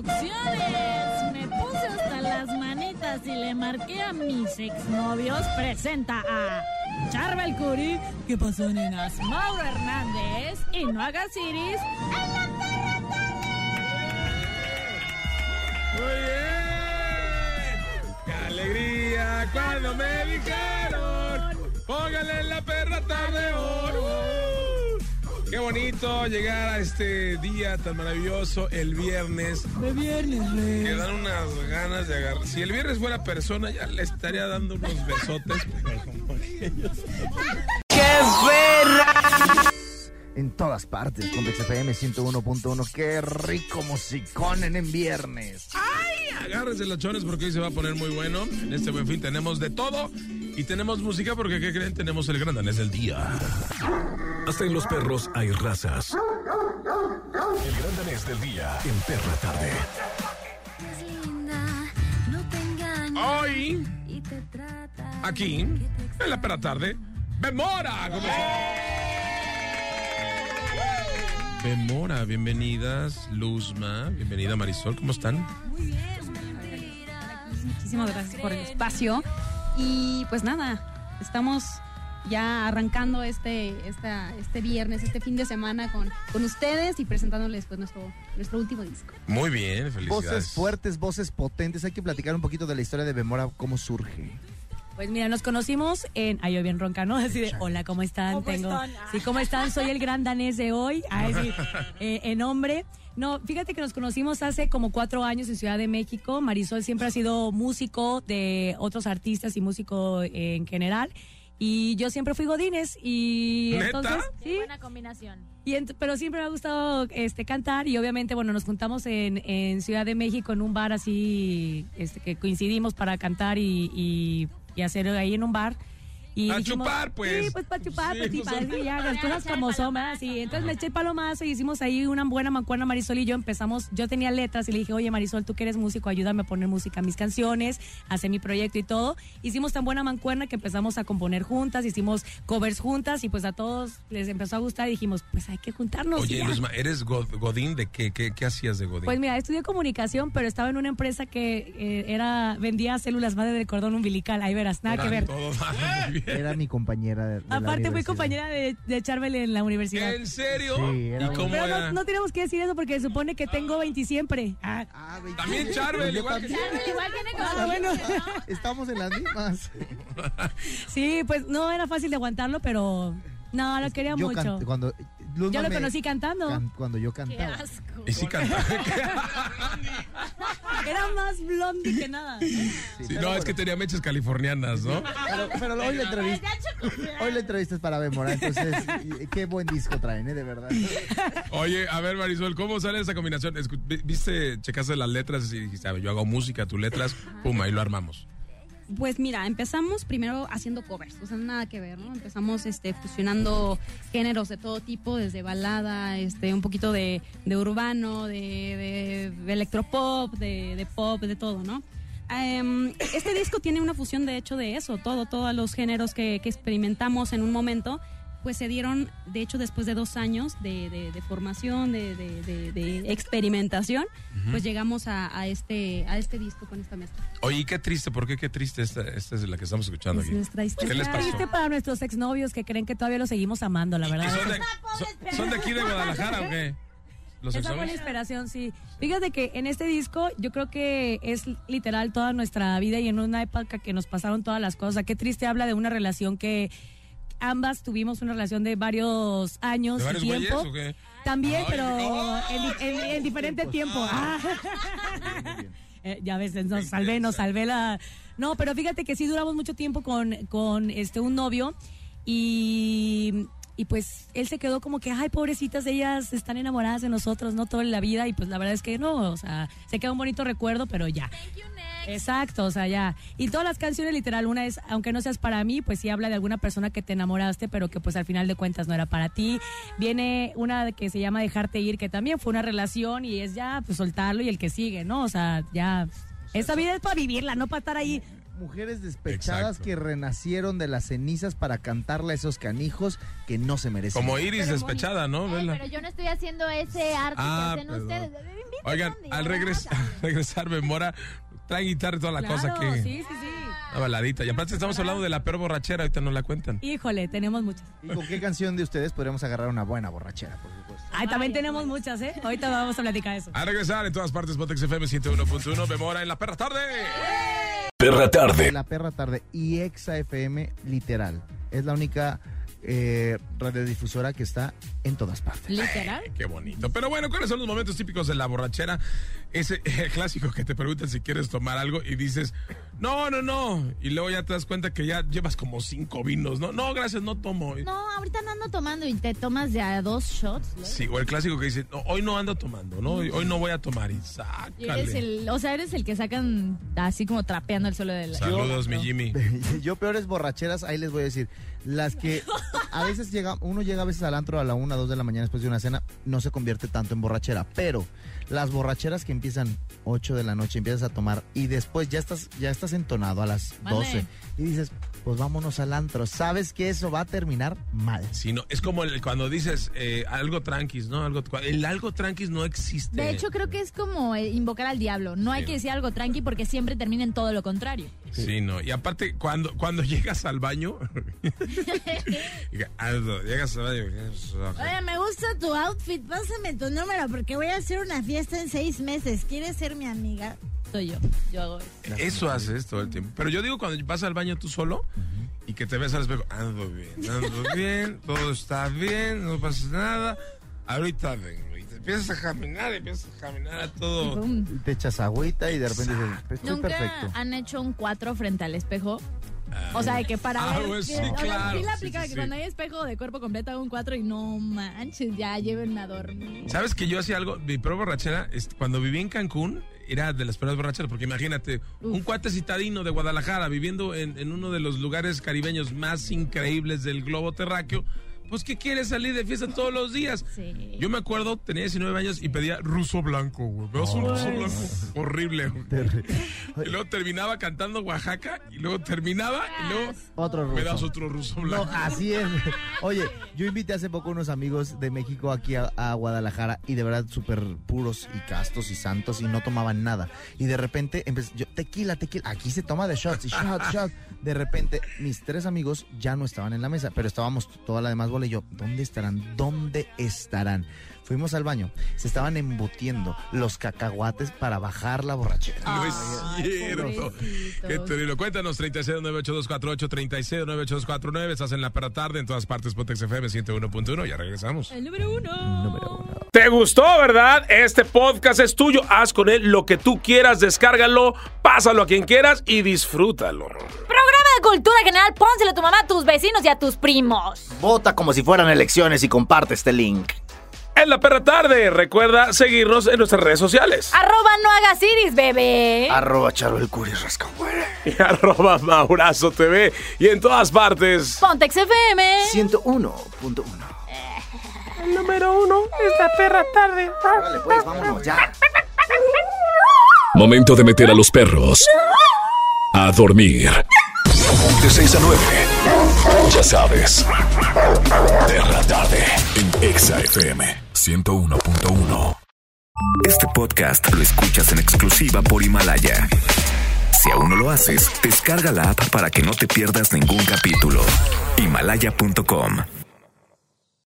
Producciones. Me puse hasta las manitas y le marqué a mis exnovios. Presenta a Charbel Curi. ¿Qué pasó, nenas? Mauro Hernández. Y no hagas iris. Muy bien. ¡Qué alegría cuando me dijeron! Póngale la perra tarde oro. Qué bonito llegar a este día tan maravilloso, el viernes. De viernes, Que dan unas ganas de agarrar. Si el viernes fuera persona, ya le estaría dando unos besotes. pero como aquellos. En todas partes, con FM 101.1. Qué rico musicón en, en viernes. Agárrense los chones porque hoy se va a poner muy bueno. En este buen fin tenemos de todo. Y tenemos música porque, ¿qué creen? Tenemos el gran danés del día. Hasta en los perros hay razas. El gran danés del día en Perra Tarde. Hoy, aquí, en la perra tarde, Bemora. ¿Cómo están? Bemora, bienvenidas. Luzma, bienvenida Marisol, ¿cómo están? Muchísimas gracias por el espacio. Y pues nada, estamos ya arrancando este, esta, este viernes, este fin de semana con, con ustedes y presentándoles pues nuestro, nuestro último disco. Muy bien, felicidades. Voces fuertes, voces potentes. Hay que platicar un poquito de la historia de Bemora, cómo surge. Pues mira, nos conocimos en Ay, yo bien ronca, ¿no? Así de, hola, ¿cómo están? ¿Cómo Tengo, están? Sí, ¿cómo están? Soy el gran danés de hoy. Ay, sí, eh, en hombre. No, fíjate que nos conocimos hace como cuatro años en Ciudad de México. Marisol siempre ha sido músico de otros artistas y músico eh, en general. Y yo siempre fui Godines y ¿Neta? entonces... Qué Sí, buena combinación. y ent- pero siempre me ha gustado este cantar y obviamente bueno nos juntamos en, en Ciudad de México en un bar así este que coincidimos para cantar y, y, y hacer ahí en un bar y A chupar, pues. sí pues para chupar Sí, pues sí, pues, para sí, ya, las cosas como son y entonces me eché el palomazo y hicimos ahí una buena mancuerna Marisol y yo empezamos yo tenía letras y le dije oye Marisol tú que eres músico ayúdame a poner música a mis canciones a hacer mi proyecto y todo hicimos tan buena mancuerna que empezamos a componer juntas hicimos covers juntas y pues a todos les empezó a gustar y dijimos pues hay que juntarnos Oye. Luzma, ¿eres God- Godín de qué? ¿Qué, qué hacías de Godín? Pues mira, estudié comunicación, pero estaba en una empresa que eh, era vendía células madre de cordón umbilical. Ahí verás, nada que ver. Todo va muy bien. Era mi compañera de, de la Aparte fui compañera de, de Charbel en la universidad. ¿En serio? Sí, era ¿Y muy- cómo Pero era? no, no tenemos que decir eso porque se supone que tengo 20 siempre. Ah, Ah, ve- También Charbel, Yo igual que-. Igual tiene como Ah, bueno. Estamos en las mismas. sí, pues no era fácil de aguantarlo, pero no, lo quería Yo mucho. cuando Yo lo me- conocí cantando. can- cuando yo Qué cantaba. asco. Y sí cantaba. Era más blondie que nada. Sí, no, es bueno. que tenía mechas californianas, ¿no? Pero, pero hoy la entrevista, hoy la entrevista es para Bemora, entonces qué buen disco traen, ¿eh? de verdad. Oye, a ver, Marisol, ¿cómo sale esa combinación? ¿Viste, checaste las letras y dijiste, a ver, yo hago música, tú letras, pum, ahí lo armamos? Pues mira, empezamos primero haciendo covers, o sea, nada que ver, ¿no? Empezamos este, fusionando géneros de todo tipo, desde balada, este, un poquito de, de urbano, de, de- de electropop, de, pop, de todo, ¿no? Em, este disco tiene una fusión, de hecho, de eso, todo, todos los géneros que experimentamos en un momento, pues se dieron, de hecho, después de dos años de, de- de formación, de, de- de- de experimentación, pues llegamos a, a este, a este disco con esta mezcla. Oye, qué triste, ¿por qué qué triste? Esta, esta es la que estamos escuchando Es aquí. nuestra historia. ¿Qué les pasó? triste para nuestros exnovios que creen que todavía los seguimos amando, la ¿Y verdad. son, de, son- son de aquí de Guadalajara o qué? ¿Los Esa exnovios? inspiración, sí. Fíjate que en este disco yo creo que es literal toda nuestra vida y en una época que nos pasaron todas las cosas. Qué triste habla de una relación que ambas tuvimos una relación de varios años ¿De varios y güeyes tiempo. o qué? También, Ay, pero oh. en, en- en diferente tiempo. Ah. Eh, ya ves, nos salvé, nos salvé la... No, pero fíjate que sí duramos mucho tiempo con, con este un novio y y pues él se quedó como que, ay, pobrecitas, ellas están enamoradas de nosotros, no toda la vida. Y pues la verdad es que no, o sea, se queda un bonito recuerdo, pero ya. Exacto, o sea, ya. Y todas las canciones, literal, una es, aunque no seas para mí, pues sí habla de alguna persona que te enamoraste, pero que pues al final de cuentas no era para ti. Viene una que se llama Dejarte ir, que también fue una relación y es ya, pues soltarlo y el que sigue, ¿no? O sea, ya. Esta vida es para vivirla, no para estar ahí mujeres despechadas que renacieron de las cenizas para cantarle a esos canijos que no se merecen. Como Iris despechada, ¿no? pero yo no estoy haciendo ese arte que ah, hacen ustedes. Oigan, al regresar, regresar, Memora, trae guitarra y toda la cosa que. Sí, sí, sí. Una baladita. Y aparte estamos hablando de la peor borrachera, ahorita nos la cuentan. Híjole, tenemos muchas. ¿Y con qué canción de ustedes podríamos agarrar una buena borrachera, por supuesto? Ay, también tenemos muchas, ¿eh? Ahorita vamos a platicar eso. A regresar en todas partes, Botex FM 101.1, Memora en la perra tarde. Perra tarde. La perra tarde y Exa FM literal. Es la única eh, radiodifusora que está en todas partes. Literal. qué bonito. Pero bueno, ¿cuáles son los momentos típicos de la borrachera? Ese clásico que te preguntan si quieres tomar algo y dices, no, no, no. Y luego ya te das cuenta que ya llevas como cinco vinos, ¿no? No, gracias, no tomo. No, ahorita no ando tomando y te tomas ya dos shots. Sí, o el clásico que dice, no, hoy no ando tomando, ¿no? Hoy, no voy a tomar y sácale. o sea, eres el que sacan así como trapeando el suelo del... Saludos, mi Jimmy. Yo peores borracheras, ahí les voy a decir. Las que a veces llega, uno llega a veces al antro a la una, dos de la mañana después de una cena, no se convierte tanto en borrachera, pero las borracheras que empiezan 8 de la noche, empiezas a tomar y después ya estás, ya estás entonado a las 12 y dices, pues vámonos al antro. Sabes que eso va a terminar mal. Sí, no, es como el, cuando dices eh, algo tranquis, ¿no? Algo, el algo tranquis no existe. De hecho, creo que es como eh, invocar al diablo. No hay que decir algo tranqui porque siempre termina en todo lo contrario. Sí, no. Y aparte, cuando, cuando llegas al baño. llegas al baño. Oye, me gusta tu outfit. Pásame tu número porque voy a hacer una fiesta en seis meses. ¿Quieres ser mi amiga? Soy yo. Yo hago eso. Eso haces todo el tiempo. Pero yo digo cuando vas al baño tú solo y que te ves al espejo, ando bien, ando bien, todo está bien, no pasa nada. Ahorita vengo empiezas a caminar, empiezas a caminar a todo. Y te echas agüita y de repente dices, estoy ¿Nunca perfecto. han hecho un cuatro frente al espejo? o sea, de que para ah, ver. sí, claro. Sí, la aplica que cuando hay espejo de cuerpo completo hago un 4 y no manches, ya llévenme a dormir. ¿Sabes que yo hacía algo? Mi pro borrachera, cuando viví en Cancún, era de las peores borracheras, porque imagínate, un cuate citadino de Guadalajara viviendo en, en, uno de los lugares caribeños más increíbles del globo terráqueo, pues que quiere salir de fiesta todos los días. Yo me acuerdo, tenía 19 años y pedía ruso blanco, güey. ¿Me un ruso blanco? Horrible, güey. Y luego terminaba cantando Oaxaca y luego terminaba y luego otro ruso. me das otro ruso blanco. No, así es. Oye, yo invité hace poco unos amigos de México aquí a, Guadalajara y de verdad súper puros y castos y santos y no tomaban nada. Y de repente empecé, yo, tequila, tequila. Aquí se toma de shots y shots, shots. De repente mis tres amigos ya no estaban en la mesa, pero estábamos toda la demás y yo, ¿dónde estarán? ¿Dónde estarán? Fuimos al baño, se estaban embutiendo los cacahuates para bajar la borrachera. no es cierto. Qué terrible. Cuéntanos, 3698248, 3698249. Estás en la perra tarde en todas partes, Potex FM 101.1. Ya regresamos. El número uno. Número uno. ¿Te gustó, verdad? Este podcast es tuyo. Haz con él lo que tú quieras, descárgalo, pásalo a quien quieras y disfrútalo. Cultura general, pónselo a tu mamá, a tus vecinos y a tus primos. Vota como si fueran elecciones y comparte este link en la perra tarde. Recuerda seguirnos en nuestras redes sociales. Arroba no hagas iris, bebé. Arroba Charo el Y arroba Maurazo TV. Y en todas partes. Pontex FM. 101.1. El número uno es la perra tarde. Vale, pues vámonos ya. Momento de meter a los perros a dormir. De 6 a 9. Ya sabes. Perra tarde en Exa FM 101.1. Este podcast lo escuchas en exclusiva por Himalaya. Si aún no lo haces, descarga la app para que no te pierdas ningún capítulo. Himalaya.com